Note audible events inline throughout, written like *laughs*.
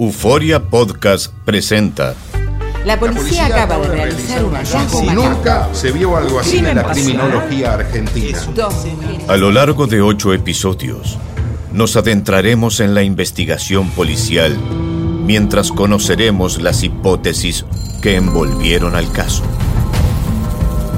Euforia Podcast presenta La policía acaba de realizar un hallazgo. Nunca se vio algo así en la criminología argentina. A lo largo de ocho episodios, nos adentraremos en la investigación policial mientras conoceremos las hipótesis que envolvieron al caso.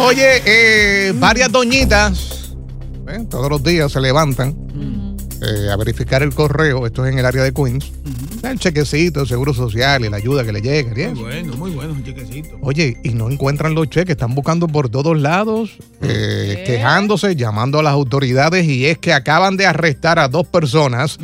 Oye, eh, varias doñitas eh, todos los días se levantan eh, a verificar el correo. Esto es en el área de Queens. El chequecito, el seguro social y la ayuda que le llega. y eso. Bueno, muy bueno, un chequecito. Oye, y no encuentran los cheques, están buscando por todos lados, eh, quejándose, llamando a las autoridades y es que acaban de arrestar a dos personas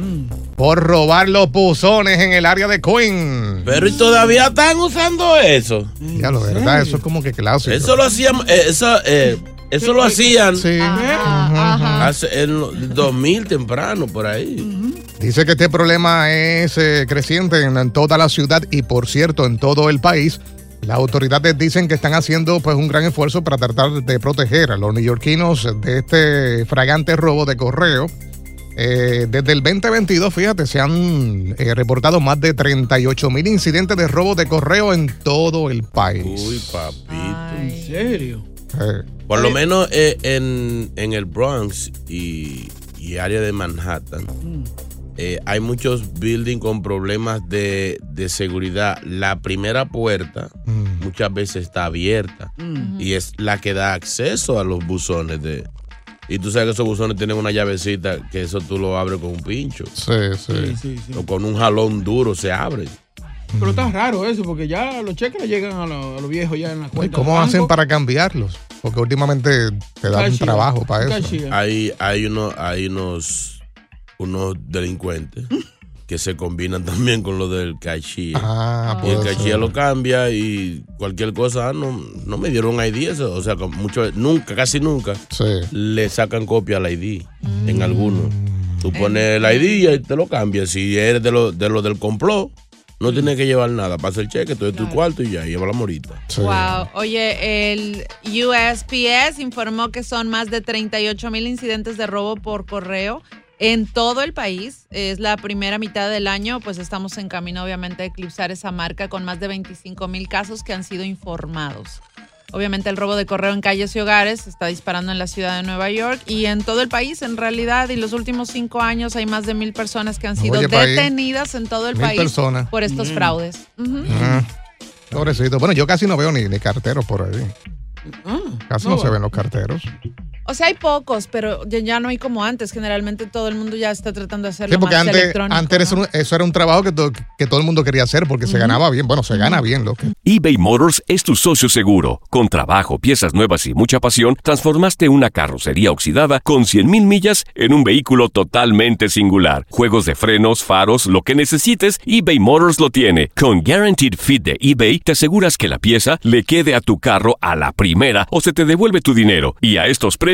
por robar los buzones en el área de Queens. Pero ¿y todavía están usando eso. Ya lo verdad, eso es como que clásico. Eso lo hacían, eh, eso, eh, eso lo hacían Sí. hace en los 2000 temprano por ahí. Dice que este problema es eh, creciente en, en toda la ciudad y por cierto en todo el país. Las autoridades dicen que están haciendo pues un gran esfuerzo para tratar de proteger a los neoyorquinos de este fragante robo de correo. Eh, desde el 2022, fíjate, se han eh, reportado más de 38 mil incidentes de robo de correo en todo el país. Uy, papito. ¿En serio? Eh, Por lo menos eh, en, en el Bronx y, y área de Manhattan, eh, hay muchos buildings con problemas de, de seguridad. La primera puerta mm, muchas veces está abierta y es la que da acceso a los buzones de... Y tú sabes que esos buzones tienen una llavecita que eso tú lo abres con un pincho. sí, sí. Sí, sí, sí. O con un jalón duro se abre. Pero está raro eso, porque ya los cheques le llegan a los, viejos ya en la ¿Y cuenta. ¿Cómo del hacen para cambiarlos? Porque últimamente te dan un trabajo para eso. Hay, hay, uno, hay unos, unos delincuentes *laughs* que se combinan también con lo del cashier. Ah, Y el ser. lo cambia y cualquier cosa, ah, no, no me dieron ID, eso, o sea, mucho, nunca, casi nunca, Sí. le sacan copia al ID en algunos. Tú pones el ID y te lo cambias. Si eres de lo, de lo del complot, no tienes que llevar nada. Pasa el cheque, tú de tu cuarto y ya, lleva la morita. sí. Wow. Oye, el USPS informó que son más de 38 mil incidentes de robo por correo en todo el país. Es la primera mitad del año, pues estamos en camino obviamente a eclipsar esa marca con más de 25 mil casos que han sido informados. Obviamente el robo de correo en calles y hogares se está disparando en la ciudad de Nueva York y en todo el país en realidad. Y los últimos cinco años hay más de mil personas que han sido Oye, país. detenidas en todo el Mil país personas. por estos fraudes. Ujú. Ah, pobrecito. Bueno, yo casi no veo ni, ni carteros por ahí. Casi no, se ven los carteros. O sea, hay pocos, pero ya, ya no hay como antes. Generalmente todo el mundo ya está tratando de hacerlo Sí, porque más antes, electrónico. antes eso, era un- eso era un trabajo que, to- que todo el mundo quería hacer porque se ganaba bien. Bueno, se gana bien, loco. eBay Motors es tu socio seguro. Con trabajo, piezas nuevas y mucha pasión, transformaste una carrocería oxidada con 100.000 millas en un vehículo totalmente singular. Juegos de frenos, faros, lo que necesites, eBay Motors lo tiene. Con Guaranteed Fit de eBay, te aseguras que la pieza le quede a tu carro a la primera o se te devuelve tu dinero. Y a estos precios,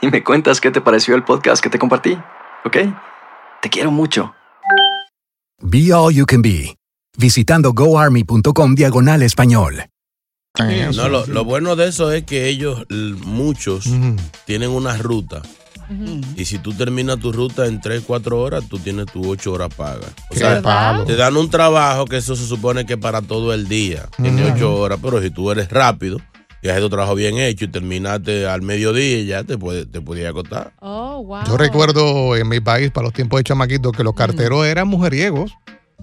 y me cuentas qué te pareció el podcast que te compartí, ¿ok? Te quiero mucho. Be All You Can Be, visitando goarmy.com diagonal español. No, lo, lo bueno de eso es que ellos, muchos, tienen una ruta. Y si tú terminas tu ruta en 3, 4 horas, tú tienes tus 8 horas pagas. O Qué sea, palo. te dan un trabajo que eso se supone que para todo el día. Tiene Ujú. 8 horas, pero si tú eres rápido y has hecho tu trabajo bien hecho y terminaste al mediodía, ya te puede, te podías acostar. Oh, wow. Yo recuerdo en mi país, para los tiempos de chamaquitos, que los carteros eran mujeriegos.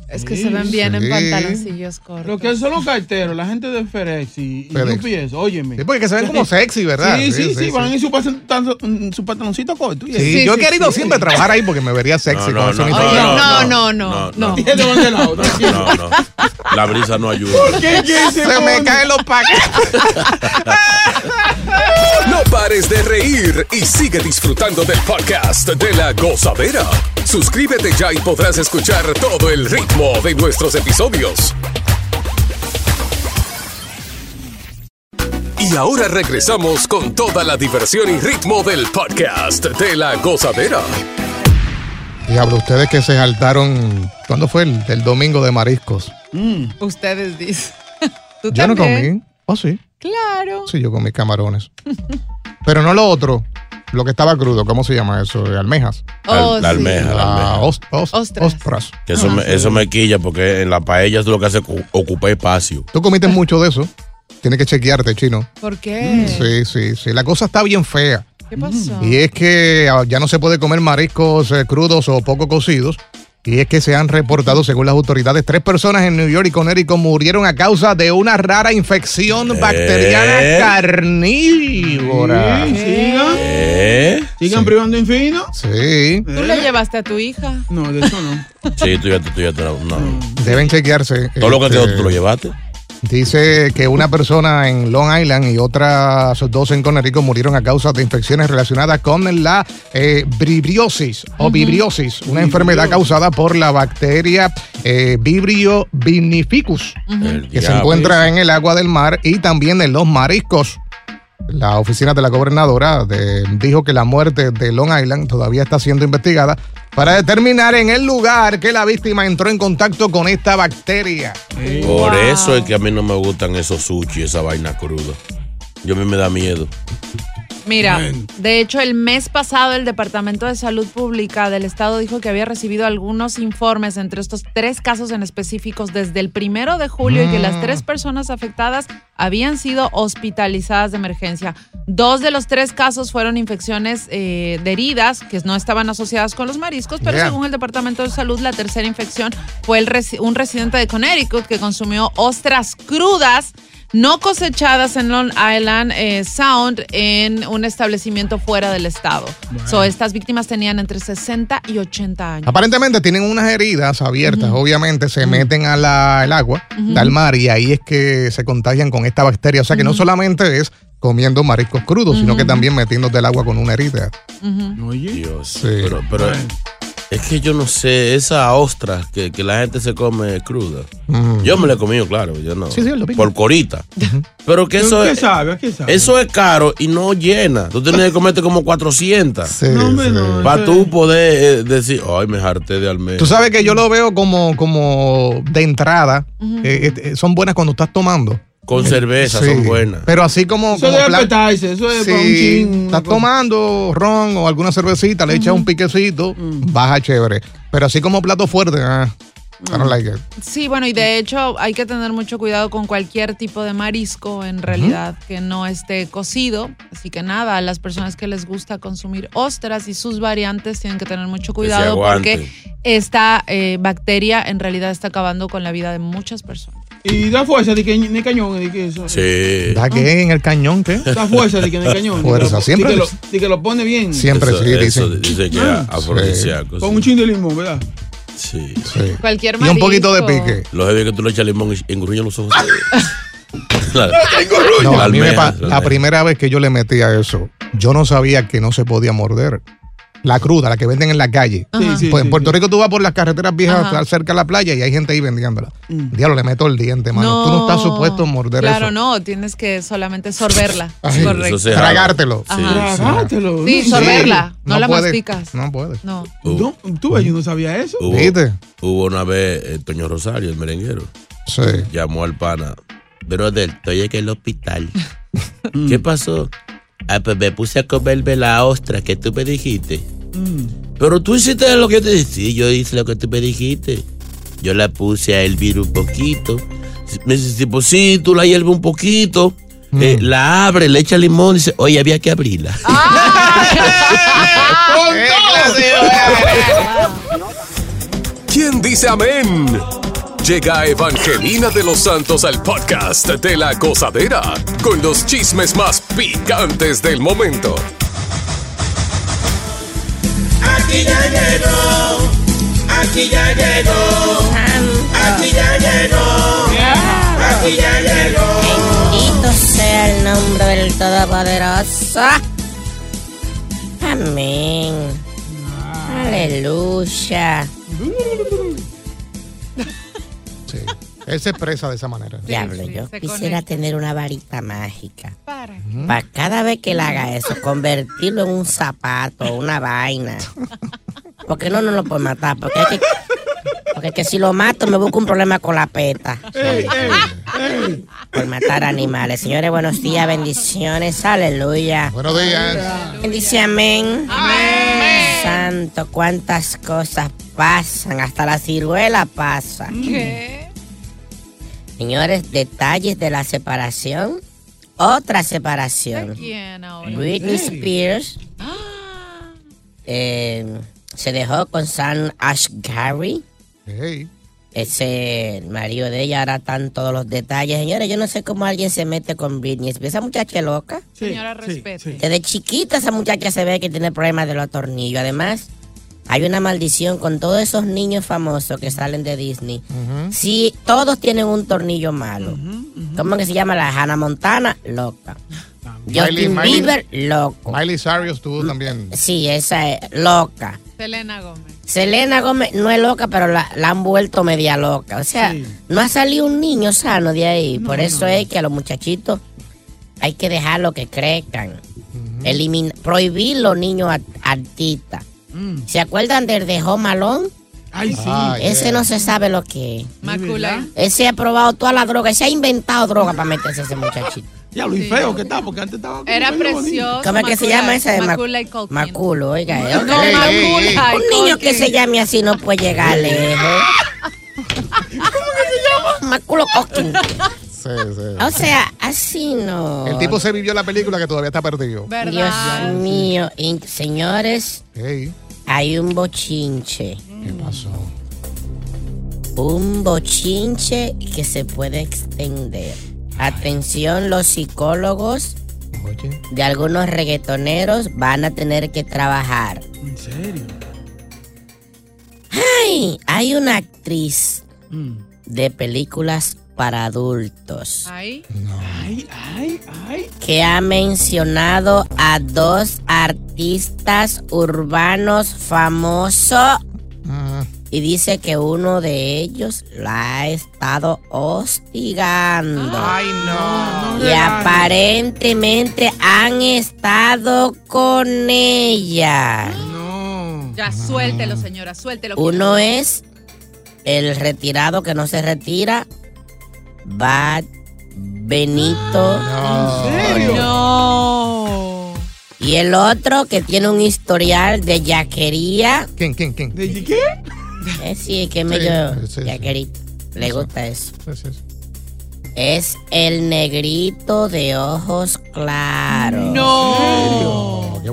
Es que se ven bien en pantaloncillos cortos. Lo que son los carteros, la gente de FedEx y, y FedEx. UPS, óyeme. Sí, porque se ven como sexy, ¿verdad? Sí, sí, Sí, sí, sí, van sí. en su, pantalon- su pantaloncito corto. Sí, eso. yo he querido siempre trabajar ahí porque me vería sexy No, con no, uniforme. no, no, no, no. No, no. La brisa no ayuda. Se me caen los paquetes. *laughs* No pares de reír y sigue disfrutando del podcast de la gozadera. Suscríbete ya y podrás escuchar todo el ritmo de nuestros episodios. Y ahora regresamos con toda la diversión y ritmo del podcast de la gozadera. Diablo, ustedes que se saltaron. ¿Cuándo fue el, el domingo de mariscos? Ustedes dicen. *laughs* ¿Tú Yo no también? comí. Oh, sí. Claro. Sí, yo comí camarones. *laughs* Pero no lo otro. Lo que estaba crudo. ¿Cómo se llama eso? Almejas. Oh, Al- la sí. almeja, la Ah, almeja. os- os- Ostras. ostras. Que eso, me, eso me quilla porque en la paella es lo que hace cu- ocupa espacio. Tú comiste mucho de eso. Tienes que chequearte, chino. ¿Por qué? Sí, sí, sí. La cosa está bien fea. ¿Qué pasó? Y es que ah, ya no se puede comer mariscos eh, crudos o poco cocidos. Y es que se han reportado, según las autoridades, tres personas en New York y Connecticut murieron a causa de una rara infección bacteriana carnívora. Sí, sigan. ¿Eh? Sigan privando infino. Sí. ¿Tú le llevaste a tu hija? No, de eso no. Sí, tú ya, tú ya te no. Deben chequearse. Todo lo que te este, tú lo llevaste. Dice que una persona en Long Island y otras dos en Connecticut murieron a causa de infecciones relacionadas con la eh, vibriosis o vibriosis, una enfermedad causada por la bacteria eh, Vibrio vinificus, que se encuentra en el agua del mar y también en los mariscos. La oficina de la gobernadora de- dijo que la muerte de Long Island todavía está siendo investigada para determinar en el lugar que la víctima entró en contacto con esta bacteria. Por eso es que a mí no me gustan esos sushi, esa vaina cruda. Yo a mí me da miedo. Mira, de hecho, el mes pasado el Departamento de Salud Pública del Estado dijo que había recibido algunos informes entre estos tres casos en específicos desde el primero de julio y que las tres personas afectadas habían sido hospitalizadas de emergencia. Dos de los tres casos fueron infecciones eh, de heridas que no estaban asociadas con los mariscos, pero Yeah. según el Departamento de Salud, la tercera infección fue el resi- un residente de Connecticut que consumió ostras crudas no cosechadas en Long Island eh, Sound en un establecimiento fuera del estado. So, estas víctimas tenían entre 60 y 80 años. Aparentemente tienen unas heridas abiertas, obviamente se meten al agua, al mar, y ahí es que se contagian con esta bacteria. O sea que no solamente es comiendo mariscos crudos, sino que también metiéndote el agua con una herida. Dios. Pero, pero es que yo no sé, esa ostra que, que la gente se come cruda. Mm. Yo me la he comido, claro, yo no. Sí, sí, lo. Por corita. Pero que eso ¿Qué es. sabe? ¿A qué sabe? Eso es caro y no llena. Tú tienes que comerte como 400. No, hombre, no, Para tú poder eh, decir, ay, me harté de almeja. Tú sabes que yo lo veo como, como de entrada. eh, eh, son buenas cuando estás tomando. Con cerveza Sí. son buenas. Pero así como. Eso como de appetizer, eso es Sí, para un chin. estás tomando ron o alguna cervecita, le echas un piquecito, baja chévere. Pero así como plato fuerte, ah, I don't like it. Sí, bueno, y de hecho hay que tener mucho cuidado con cualquier tipo de marisco en realidad que no esté cocido. Así que nada, a las personas que les gusta consumir ostras y sus variantes tienen que tener mucho cuidado porque esta eh, bacteria en realidad está acabando con la vida de muchas personas. Y da fuerza de que en el cañón. De que eso. Sí. ¿Da qué en el cañón? ¿Qué? Da fuerza de que en el cañón. Fuerza, siempre. De que, lo, de que lo pone bien. Siempre Eso- sí, eso dicen. dice que Ah. afrodisíaco. Con un chin de limón, ¿verdad? Sí. Cualquier Y un poquito de marisco. pique. Lo heavy que tú le echas limón y engurruña los ojos. *laughs* La- No, la a mí me la primera vez que yo le metí a eso, yo no sabía que no se podía morder. La cruda, la que venden en la calle. Sí, sí, pues en sí, Puerto Rico tú vas por las carreteras viejas Ajá. cerca de la playa y hay gente ahí vendiéndola. Mm. Diablo, le meto el diente, mano. Tú no estás supuesto a morder Claro, eso. no, tienes que solamente sorberla. Ay, Correcto. Tragártelo. Tragártelo. Sí, Sí. sorberla. No, la puedes, masticas. No puedes. No. No, tú yo no sabía eso. Hubo, ¿Viste? hubo una vez eh, Toño Rosario, el merenguero, Sí. llamó al pana. Brother, estoy aquí en el hospital. *laughs* ¿Qué pasó? Ah, pues me puse a comerme la ostra que tú me dijiste. Pero tú hiciste lo que te dije. Sí, yo hice lo que tú me dijiste. Yo la puse a hervir un poquito. Me dice, tipo, sí, tú la hierves un poquito. eh, la abre, le echa limón. Dice, oye, había que abrirla. *laughs* *laughs* ¿Quién dice amén? Llega Evangelina de los Santos al podcast de la gozadera con los chismes más picantes del momento. Aquí ya llegó, aquí ya llegó, aquí ya llegó, aquí ya llegó. Bendito sea el nombre del Todopoderoso. Amén. Aleluya. Él se expresa de esa manera. Diablo, yo quisiera tener una varita mágica. Para. Para cada vez que él haga eso, convertirlo en un zapato, una vaina. Porque no, no lo puedo matar. Porque, que, porque que si lo mato me busco un problema con la peta. Por matar animales. Señores, buenos días, bendiciones, aleluya. Buenos días. Bendice, amén. Santo, cuántas cosas pasan. Hasta la ciruela pasa. ¿Qué? Señores, detalles de la separación. Otra separación. ¿Quién ahora? Britney Spears *gasps* eh, se dejó con Sam Ashgary. Hey. Ese marido de ella ahora están todos los detalles. Señores, yo no sé cómo alguien se mete con Britney Spears. Esa muchacha es loca. Señora, respete. Desde chiquita esa muchacha se ve que tiene problemas de los tornillos. Además, hay una maldición con todos esos niños famosos que salen de Disney. Sí, todos tienen un tornillo malo. ¿Cómo que se llama la Hannah Montana? Loca. Justin Miley- Bieber, loco. Miley Cyrus tuvo también. Sí, esa es loca. Selena Gómez. Selena Gómez no es loca, pero la, la han vuelto media loca. O sea, no ha salido un niño sano de ahí. Por eso es que a los muchachitos hay que dejarlo que crezcan. Elimin- prohibir los niños art- artistas. ¿Se acuerdan del de Home Alone? Ay, sí. Ese no se sabe lo que es. Macula. Ese ha probado toda la droga. Ese ha inventado droga para meterse ese muchachito. Ya, lo feo que está, porque antes estaba. Era precioso. ¿Cómo es que se Macula- llama ese? Ma- Macaulay Culkin. Maculo, oiga. No, Macaulay Un niño que se llame así no puede llegar lejos. *laughs* ¿Cómo que se llama? Maculo Culkin. Sí, sí. O sea, así no. El tipo se vivió la película que todavía está perdido. Dios mío. Y, señores, Hey. Hay un bochinche. ¿Qué pasó? Un bochinche que se puede extender. Atención, los psicólogos Oye. de algunos reggaetoneros van a tener que trabajar. ¿En serio? Ay, hay una actriz Mm. de películas para adultos Ay. Ay, ay, ay. que ha mencionado a dos artistas urbanos famosos y dice que uno de ellos la ha estado hostigando. Ay, no. Y aparentemente han estado con ella. Ya, suéltelo, señora, suéltelo. Uno es el retirado que no se retira, Bad Benito. No. Y el otro que tiene un historial de yaquería. ¿Quién, quién, quién? ¿De qué? Eh, sí, que Sí, medio sí, sí. yaquerito. Le gusta eso. Es el negrito de ojos claros. No. Qué.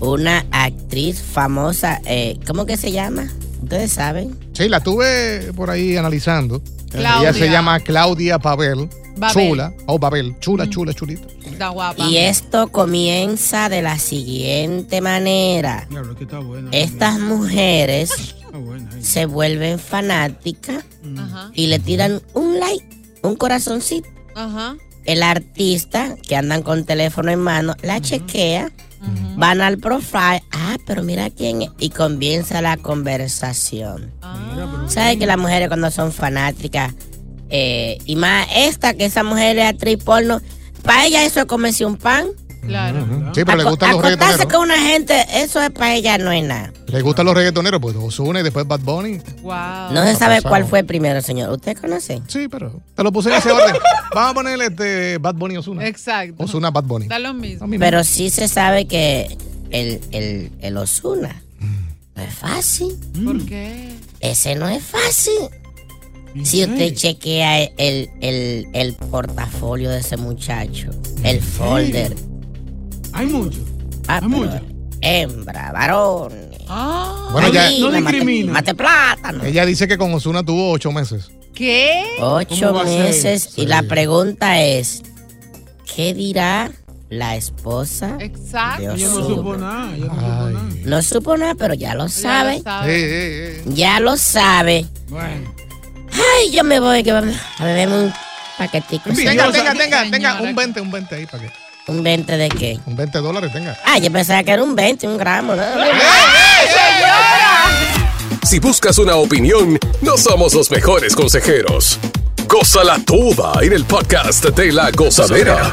Una actriz famosa, eh, ¿cómo que se llama? Ustedes saben. Sí, la tuve por ahí analizando. Claudia. Ella se llama Claudia Pavel. Babel. Chula. Oh, Babel. Chula, chula, chulita. Está guapa. Y esto comienza de la siguiente manera. Claro, que está buena. Estas mujeres Está buena. se vuelven fanáticas Ajá. y le tiran un like, un corazoncito. Ajá. El artista, que andan con teléfono en mano, la chequea, van al profile, ah, pero mira quién es, y comienza la conversación. ¿Sabes que las mujeres cuando son fanáticas, eh, y más esta, que esa mujer es actriz porno, para ella eso es comerse un pan? Claro. Sí, pero le gustan los reggaetoneros. con una gente, eso es para ella no es nada. Le gustan los reggaetoneros, pues Ozuna y después Bad Bunny. Wow. No se sabe cuál fue primero, señor. ¿Usted conoce? Sí, pero te lo puse en ese orden. *laughs* Vamos a ponerle este Bad Bunny Ozuna. Exacto. Ozuna Bad Bunny. Da lo mismo. Pero sí se sabe que el, el, el Osuna no es fácil. ¿Por qué? Ese no es fácil. Si usted chequea el, el, el portafolio de ese muchacho, el folder. Hay mucho. Ah, pero Hembra, varón. Bueno, ya- No mate- discrimina. Mate plátano. Ella dice que con Ozuna tuvo ocho meses. ¿Qué? Ocho meses. Y Sí. la pregunta es: ¿qué dirá la esposa? Exacto. de Ella no supo nada. Ella no supo nada. No supo nada, pero ya lo sabe. sabe. Ya lo sabe. Bueno. Ay, yo me voy que vamos a beberme un paquetico. Tenga, tenga, tenga, tenga un 20, un 20 ahí para que. ¿Un 20 de qué? Un 20 dólares tenga. Ah, yo pensaba que era un 20, un gramo. ¿no? Si buscas una opinión, no somos los mejores consejeros. Gózala toda en el podcast de la gozadera.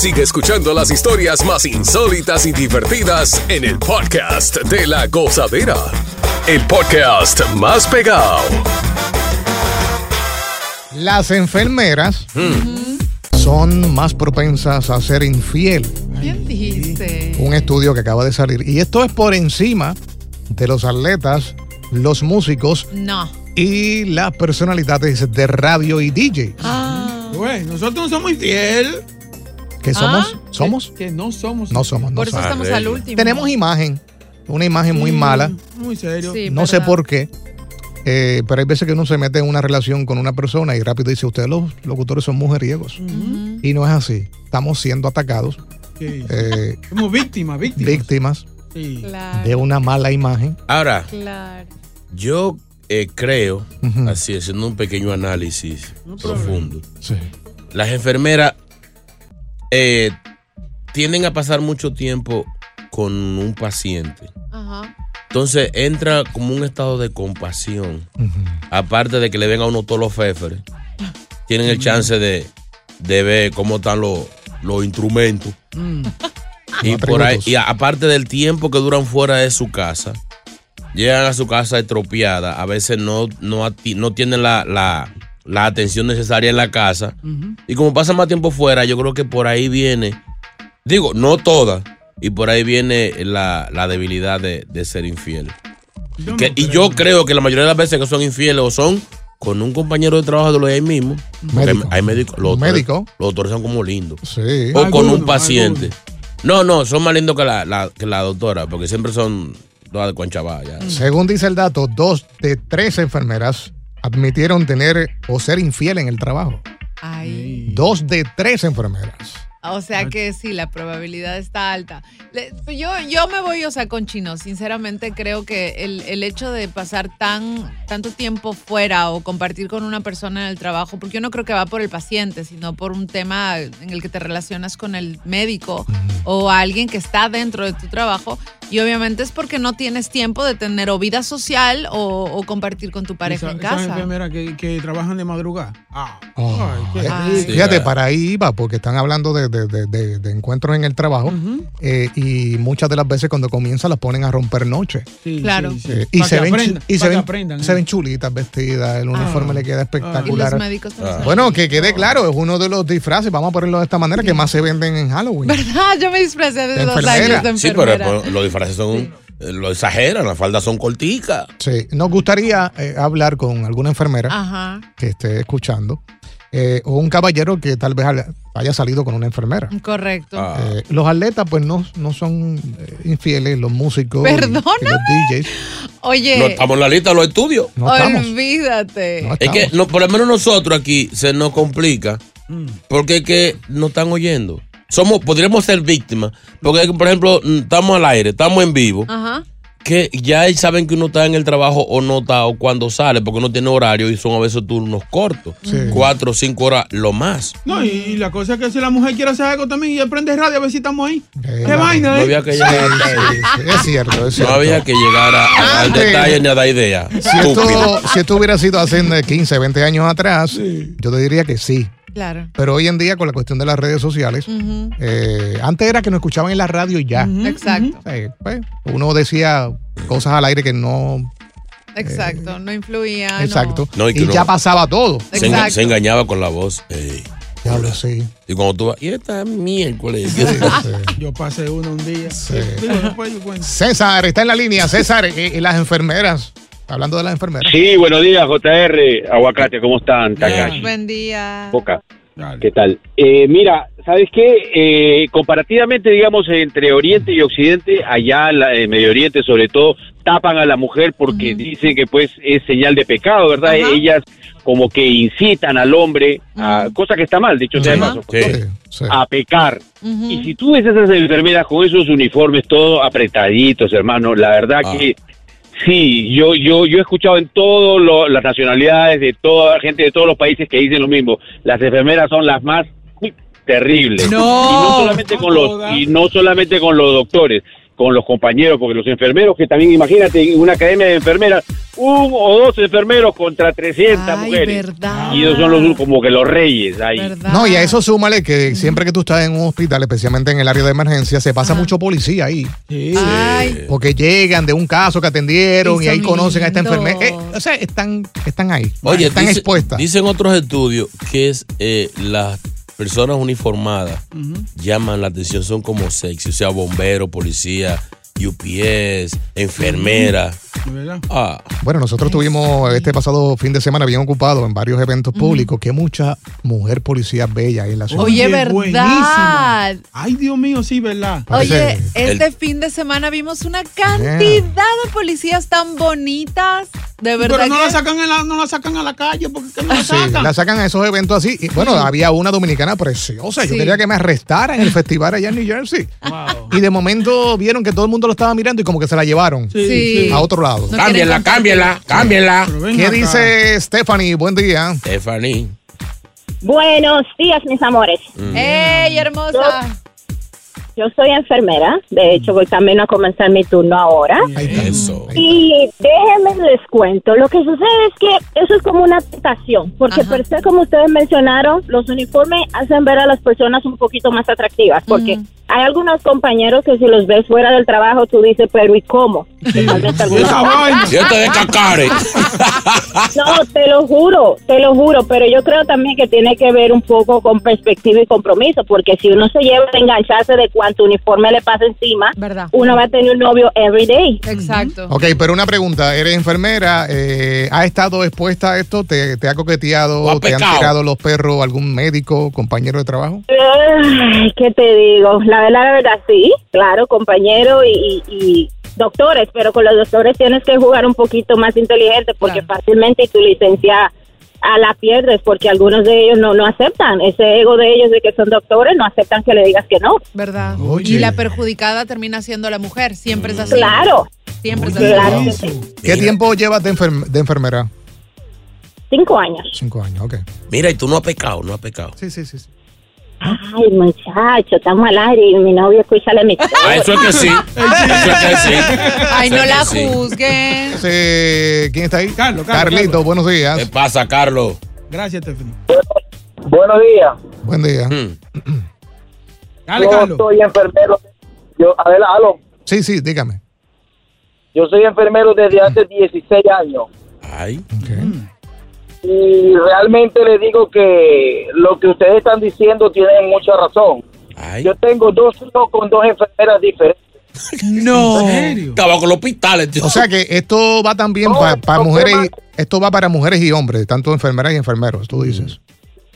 Sigue escuchando las historias más insólitas y divertidas en el podcast de la gozadera. El podcast más pegado. Las enfermeras son más propensas a ser infiel. ¿Quién dice? Un estudio que acaba de salir. Y esto es por encima de los atletas, los músicos No. y las personalidades de radio y DJ. Güey, nosotros no somos infiel. ¿Qué somos? ¿Somos? Que no somos. No somos. no Por eso somos. estamos al último. Tenemos imagen. Una imagen muy mala. Muy serio. Sí, no sé por qué. eh, pero hay veces que uno se mete en una relación con una persona y rápido dice, ustedes los locutores son mujeriegos. Y no es así. Estamos siendo atacados, Sí. eh, Somos víctimas, víctimas. víctimas Sí. de una mala imagen. Ahora, Claro. yo eh, creo, así haciendo un pequeño análisis profundo, Sí. las enfermeras eh, tienden a pasar mucho tiempo con un paciente. Ajá. Entonces entra como un estado de compasión. Aparte de que le ven a uno todos los féferes, tienen el chance de, de ver cómo están los, los instrumentos. Y Los por ahí, atributos. y aparte del tiempo que duran fuera de su casa, llegan a su casa estropeada, a veces no, no, ati- no tienen la, la- la atención necesaria en la casa. Y como pasan más tiempo fuera, yo creo que por ahí viene, digo, no toda, y por ahí viene la, la debilidad de, de ser infiel. Que- y yo creo que la mayoría de las veces que son infieles o son con un compañero de trabajo de lo de ahí mismo. Médico. Hay médicos. Los médico. Los doctores son como lindos. Sí. O con un paciente. No, no, son más lindos que la, la- que la doctora, porque siempre son todas de conchabá. ya. Según dice el dato, dos de tres enfermeras admitieron tener o ser infiel en el trabajo. Ay. Dos de tres enfermeras. O sea que sí, la probabilidad está alta. Yo, yo me voy, o sea, con chino. Sinceramente, creo que el, el hecho de pasar tan tanto tiempo fuera o compartir con una persona en el trabajo, porque yo no creo que va por el paciente, sino por un tema en el que te relacionas con el médico o alguien que está dentro de tu trabajo. Y obviamente es porque no tienes tiempo de tener o vida social o, o compartir con tu pareja Esa- en esas casa. enfermeras que, que trabajan de madrugada. Ah, Oh, qué eh, rico. Fíjate, para ahí iba, porque están hablando de, de- de- de- de encuentros en el trabajo eh, y muchas de las veces cuando comienzan las ponen a romper noche. Sí, Claro. sí, sí. Eh, y se ven, aprendan, y se ven, aprendan, se eh. ven chulitas vestidas, el uniforme le queda espectacular. Y los médicos también. Ah. Bueno, que quede claro, es uno de los disfraces, vamos a ponerlo de esta manera, que más se venden en Halloween. ¿Verdad? Yo me disfracé de dos enfermera. años de Sí, pero enfermera. pues, disfraces son, eh, lo exageran, las faldas son corticas. Sí, nos gustaría eh, hablar con alguna enfermera Ajá, que esté escuchando eh, o un caballero que tal vez haya- salido con una enfermera. correcto. Ah. Eh, los atletas pues no, no son eh, infieles, los músicos y- y Perdóname. los DJs. Oye, No estamos en la lista de los estudios. No estamos. olvídate. No Es que no, por lo menos nosotros aquí se nos complica porque es que no están oyendo. Somos, podríamos ser víctimas. Porque, por ejemplo, mm, estamos al aire, estamos en vivo, Ajá. que ya saben que uno está en el trabajo o no está, o cuando sale, porque uno tiene horario y son a veces turnos cortos. Sí. Cuatro o cinco horas, lo más. No, y, la cosa es que si la mujer quiere hacer algo también y aprende radio a ver si estamos ahí. Eh, ¿Qué no, vaina, No eh? había que llegar, sí, es cierto, es no cierto. había que llegar a- a- al Antes- detalle ni a dar idea. Si esto, si esto hubiera sido hace 15, 20 años atrás, yo te diría que sí. Claro. Pero hoy en día, con la cuestión de las redes sociales, eh, antes era que nos escuchaban en la radio y ya. Exacto, pues, uno decía cosas al aire que no. exacto. No influía. exacto. No, y y que no- ya pasaba todo. Se, enga- Exacto. se engañaba con la voz. ey. Ya lo sé. Y cuando tú vas, y esta miércoles. *laughs* Yo pasé uno un día. Sí. César está en la línea. César, eh, y las enfermeras. Hablando de las enfermeras. Sí, buenos días, JR, Aguacate, ¿cómo están? Buen día. Boca, Dale. ¿qué tal? Eh, mira, ¿sabes qué? Eh, comparativamente, digamos, entre Oriente y Occidente, allá la- en Medio Oriente sobre todo, tapan a la mujer porque dicen que pues es señal de pecado, ¿verdad? Ellas como que incitan al hombre, a, cosa que está mal, dicho sea de paso, Sí. Sí, sí. a pecar. Y si tú ves esas enfermeras con esos uniformes todos apretaditos, hermano, la verdad Ah. que sí, yo yo yo he escuchado en todas las nacionalidades, de toda la gente de todos los países que dicen lo mismo. Las enfermeras son las más terribles. No. Y no solamente con los y no solamente con los doctores, con los compañeros, porque los enfermeros que también imagínate en una academia de enfermeras, un o dos enfermeros contra 300 Ay, mujeres. verdad. Y ellos son los como que los reyes ahí. ¿Verdad? No, y a eso súmale que siempre que tú estás en un hospital, especialmente en el área de emergencia, se pasa mucho policía ahí. Sí. Ay, Porque llegan de un caso que atendieron Y y, ahí conocen a esta enfermera. Eh, o sea, están, están ahí. Oye, están dice- expuestas. Dicen otros estudios que es eh, las personas uniformadas llaman la atención, son como sexy, o sea, bombero, policía, UPS, enfermera. Ah, Bueno, nosotros tuvimos este pasado fin de semana bien ocupado en varios eventos públicos. Que mucha mujer policía bella en la ciudad. Oye, Oye, verdad. buenísimo. Ay, Dios mío, sí, ¿verdad? Oye, Parece- este fin de semana vimos una cantidad de policías tan bonitas. De verdad Pero no que- la sacan en la, no la sacan a la calle porque ¿qué no la Sí, sacan. la sacan a esos eventos así. Y, bueno, había una dominicana preciosa. Yo Sí. quería que me arrestaran en el festival allá en New Jersey. Wow. Y de momento vieron que todo el mundo lo estaba mirando y como que se la llevaron Sí, Sí. sí. a otro lado. No cámbiala, quieren cámbiala, cámbiala. Pero ven ¿Qué acá. dice Stephanie? Buen día. Stephanie. Buenos días, mis amores. ¡Ey, hermosa! Yo soy enfermera. De hecho, voy también a comenzar mi turno ahora. Ahí está. Eso. Y déjenme les cuento, lo que sucede es que eso es como una tentación, porque Ajá. per se, como ustedes mencionaron, los uniformes hacen ver a las personas un poquito más atractivas, porque Mm. Hay algunos compañeros que si los ves fuera del trabajo, tú dices, pero ¿y cómo? Sí. Tal vez alguna- Esa vaina. Y este de cacare. *laughs* No, te lo juro, te lo juro, pero yo creo también que tiene que ver un poco con perspectiva y compromiso, porque si uno se lleva a engancharse de cuánto uniforme le pasa encima, ¿Verdad? uno va a tener un novio every day. Exacto. Ok, pero una pregunta. ¿Eres enfermera? Eh, ¿Has estado expuesta a esto? ¿Te, te ha coqueteado? ¿O ha ¿Te han tirado los perros algún médico, compañero de trabajo? Ay, ¿Qué te digo? La la verdad, sí, claro, compañero y, y- y doctores, pero con los doctores tienes que jugar un poquito más inteligente porque Claro. fácilmente tu licencia a la pierdes porque algunos de ellos no, no aceptan. Ese ego de ellos de que son doctores no aceptan que le digas que no. ¿Verdad? Oye. Y la perjudicada termina siendo la mujer. Siempre es así. Claro. Siempre es así. Claro que sí. ¿Qué tiempo llevas de, enfer- de enfermera? Cinco años. Cinco años, ok. Mira, y tú no has pecado, no has pecado. Sí, sí, sí. Ay, muchacho, estamos al aire y mi novio escucha la emisora. Ah, eso es que sí. Eso es que sí. *laughs* Ay, no Eso la sí. juzguen. Sí, ¿Quién está ahí? Carlos, Carlito, buenos días. ¿Qué pasa, Carlos? Gracias, Stephanie. Buenos días. Buen día. Hmm. Dale, yo Carlos. soy enfermero. Yo, a ver, aló. Sí, sí, dígame. Yo soy enfermero desde hace 16 años. Ay. Y realmente le digo que lo que ustedes están diciendo tienen mucha razón. Yo tengo dos hijos con dos enfermeras diferentes. *laughs* No. Estaba con los hospitales, tío. O sea que esto va también para mujeres y, esto va para mujeres y hombres, tanto enfermeras y enfermeros, tú dices.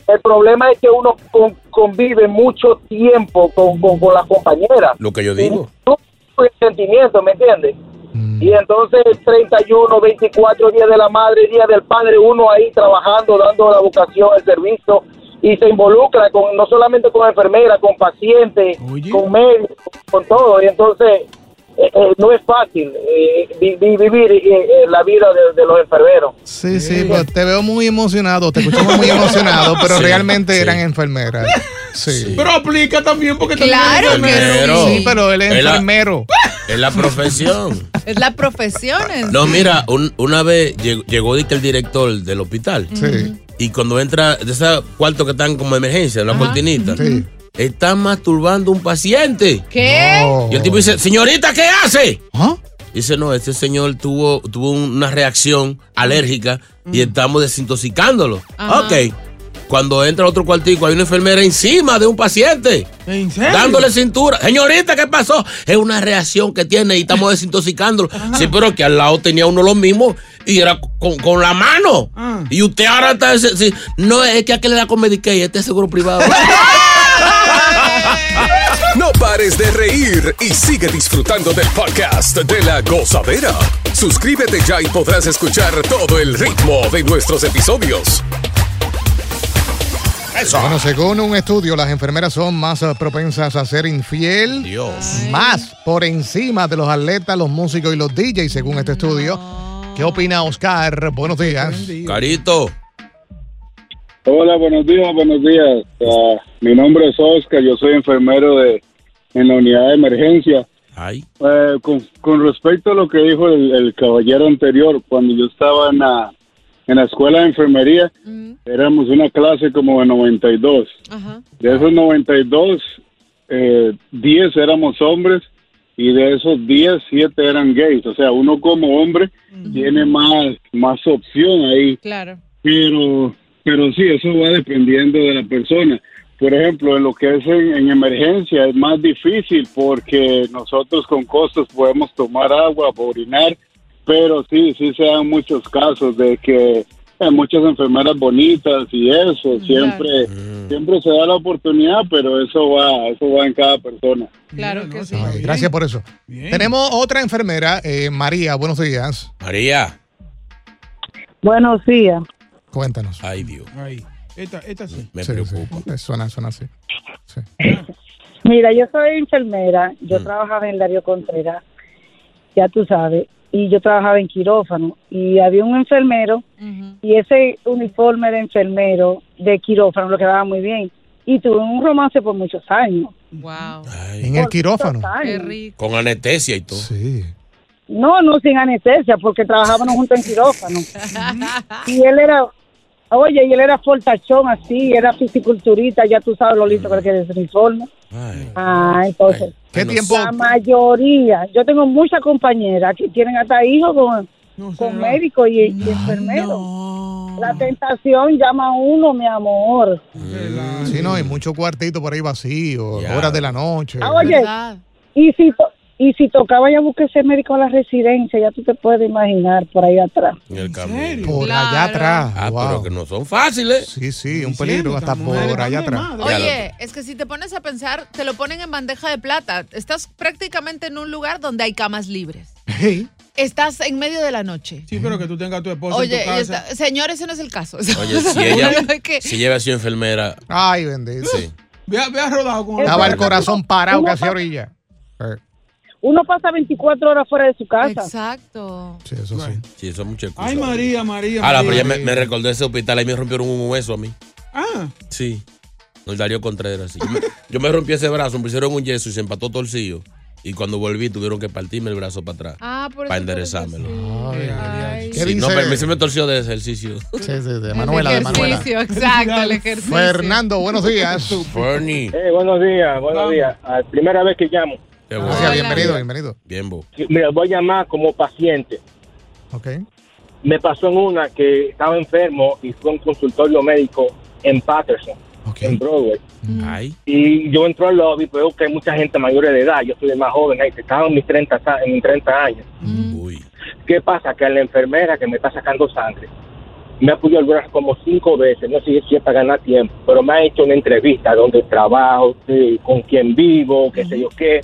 El problema es que uno con- convive mucho tiempo con, con, con las compañeras. Lo que yo digo. el sentimiento, ¿me entiendes? Mm. Y entonces 31, 24 días de la madre, día del padre, uno ahí trabajando, dando la vocación, el servicio, y se involucra con no solamente con enfermeras, con pacientes, con médicos, con todo. Y entonces eh, eh, no es fácil eh, vi- vi- vivir la vida de, de los enfermeros. Sí, sí, pues te veo muy emocionado, te escuchamos muy emocionado, *laughs* pero Sí, realmente sí. eran enfermeras. Sí. Pero aplica también porque Claro también es Enfermero. Sí, pero él es Es la- enfermero. Es la profesión. *laughs* Es la profesión. No, mira, un- una vez llegó, llegó el director del hospital. Sí. Y cuando entra de esos cuartos que están como emergencia, la cortinita, Sí. Está masturbando un paciente. ¿Qué? Y el tipo dice, señorita, ¿qué hace? ¿Ah? Dice, no, este señor tuvo, tuvo una reacción alérgica y estamos desintoxicándolo. Ajá. Ok. Cuando entra a otro cuartico, hay una enfermera encima de un paciente. ¿En serio? Dándole cintura. Señorita, ¿qué pasó? Es una reacción que tiene y estamos desintoxicándolo. Sí, pero que al lado tenía uno lo mismo y era con, con la mano. Ah. Y usted ahora está. sí. No, es que aquel le da con Medicaid, este es seguro privado. *laughs* No pares de reír y sigue disfrutando del podcast de la gozadera. Suscríbete ya y podrás escuchar todo el ritmo de nuestros episodios. Bueno, según un estudio, las enfermeras son más eh, propensas a ser infiel. Dios. Más por encima de los atletas, los músicos y los DJs, según este estudio. ¿Qué opina Oscar? Buenos días. Carito. Hola, buenos días, buenos días. Ah, mi nombre es Oscar, yo soy enfermero de en la unidad de emergencia. Ay. Eh, con, con respecto a lo que dijo el, el caballero anterior, cuando yo estaba en la, en la escuela de enfermería, éramos una clase como de 92. De esos 92, eh, 10 éramos hombres y de esos 10, 7 eran gays. O sea, uno como hombre tiene más, más opción ahí. Claro. Pero, pero sí, eso va dependiendo de la persona. Por ejemplo, en lo que es en, en emergencia es más difícil porque nosotros con costos podemos tomar agua, orinar, pero sí, sí se dan muchos casos de que hay muchas enfermeras bonitas y eso, siempre, siempre se da la oportunidad, pero eso va, eso va en cada persona. Claro que sí. Ay, Gracias por eso. Tenemos otra enfermera, eh, María. Buenos días. María. Buenos días. Cuéntanos. Ay, Dios. Ahí. Esta, esta sí. Me Sí, preocupa. sí, Suena, suena así. *laughs* Mira, yo soy enfermera, yo trabajaba en Darío Contreras, ya tú sabes, y yo trabajaba en quirófano, y había un enfermero, y ese uniforme de enfermero de quirófano lo quedaba muy bien, y tuve un romance por muchos años. Wow. En el quirófano. Qué rico. Con anestesia y todo. Sí. No, no sin anestesia, porque trabajábamos juntos en quirófano. *laughs* y él era, oye, y él era fortachón así, era fisiculturista, ya tú sabes lo lindo que es el uniforme. Ah, entonces. ¿Qué tiempo? La mayoría, yo tengo muchas compañeras que tienen hasta hijos con, con médicos y, y enfermeros. La tentación llama a uno, mi amor. Sí, no, hay mucho cuartito por ahí vacío, horas de la noche. Ah, oye, y si, y si tocaba ya buscar ese médico a la residencia, ya tú te puedes imaginar por ahí atrás. En el camino. Por allá atrás. Ah, wow. pero que no son fáciles. Sí, sí, un peligro hasta por allá atrás. Oye, es que si te pones a pensar, te lo ponen en bandeja de plata. Estás prácticamente en un lugar donde hay camas libres. estás en medio de la noche. Sí, pero que tú tengas a tu esposa Oye, en tu y casa. está- señor, ese no es el caso. Oye, *laughs* si ella, si ella hubiera sido enfermera. Ay, bendito. Sí. Ve, ve a rodado con Estaba el corazón parado casi a orilla. Eh, Uno pasa 24 horas fuera de su casa. Exacto. Sí, eso sí. Sí, eso es mucha excusa. Ay, María, María. Ahora, pero ya me, me recordé ese hospital, ahí me rompieron un hueso a mí. Ah, Sí. El Darío Contreras. sí. Yo me, yo me rompí ese brazo, me pusieron un yeso y se empató torcido. Y cuando volví tuvieron que partirme el brazo para atrás. Ah, por para enderezármelo. ¿Qué Sí, dice? no, pero me- se me torció de ejercicio. *laughs* Sí, sí, de Manuela, de Manuela. Ejercicio, exacto, el ejercicio. Fernando, buenos días. Fernie. Eh, buenos días, buenos días. Ah, primera vez que llamo. Qué bueno. Gracias, bienvenido, bienvenido. Bien, Bo. Mira, voy a llamar como paciente. Ok. Me pasó en una que estaba enfermo y fue a un consultorio médico en Patterson, en Broadway. Ay. Y yo entro al lobby, veo que hay mucha gente mayor de edad. Yo soy el más joven, ahí estaba en mis 30, ta- en mis 30 años. ¿Qué pasa? Que a la enfermera que me está sacando sangre me ha podido el brazo como cinco veces, no sé si es para ganar tiempo, pero me ha hecho una entrevista donde trabajo, de- con quién vivo, qué sé yo qué.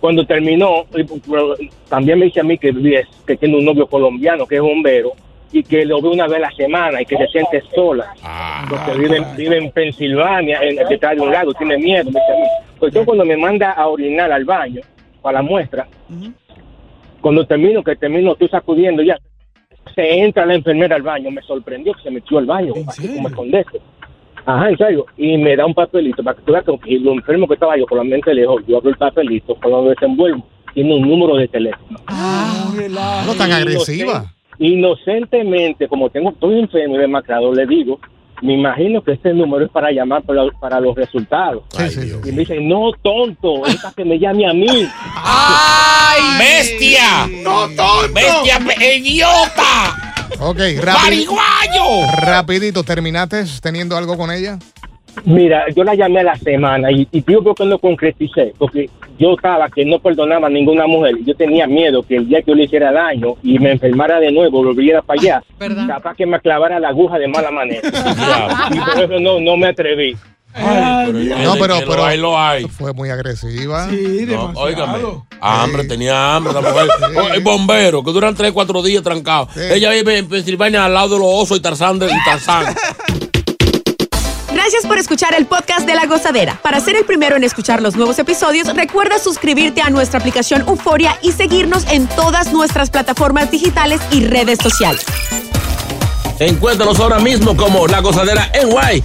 Cuando terminó, también me dice a mí que, tiene un novio colombiano que es bombero y que lo ve una vez a la semana y que se siente sola. Porque vive, en- vive en Pensilvania, en, detrás de un lago, tiene miedo. Me dice a mí. Pues yo cuando me manda a orinar al baño para la muestra, cuando termino, que termino, estoy sacudiendo ya, se entra la enfermera al baño, me sorprendió que se metió al baño, así como esconderse. Ajá, en serio. Y me da un papelito para que tú veas que lo enfermo que estaba yo con la mente lejos. Yo abro el papelito, cuando lo desenvuelvo, tiene un número de teléfono. No tan agresiva. Inocentemente, como tengo estoy enfermo y demacrado, le digo, me imagino que este número es para llamar para, para los resultados. y me dicen, no, tonto, es para que me llame a mí. ¡Ay, bestia! ¡No, tonto! ¡Bestia, idiota! Ok, rápido. Rapidito, ¿terminaste teniendo algo con ella? Mira, yo la llamé a la semana y, y yo creo que no concreticé, porque yo estaba que no perdonaba a ninguna mujer. Yo tenía miedo que el día que yo le hiciera daño y me enfermara de nuevo, volviera para allá, capaz que me clavara la aguja de mala manera. *laughs* y por eso no, no me atreví. No, pero, que lo pero hay, lo hay. fue muy agresiva. No, óigame, hambre, tenía hambre la mujer. Oh, El bombero, que duran 3, 4 días trancados. Ella vive en Pensilvania al lado de los osos y Tarzán de y Tarzán. *laughs* Gracias por escuchar el podcast de La Gozadera. Para ser el primero en escuchar los nuevos episodios, recuerda suscribirte a nuestra aplicación Euforia y seguirnos en todas nuestras plataformas digitales y redes sociales. Encuéntranos ahora mismo como La Gozadera en Guay.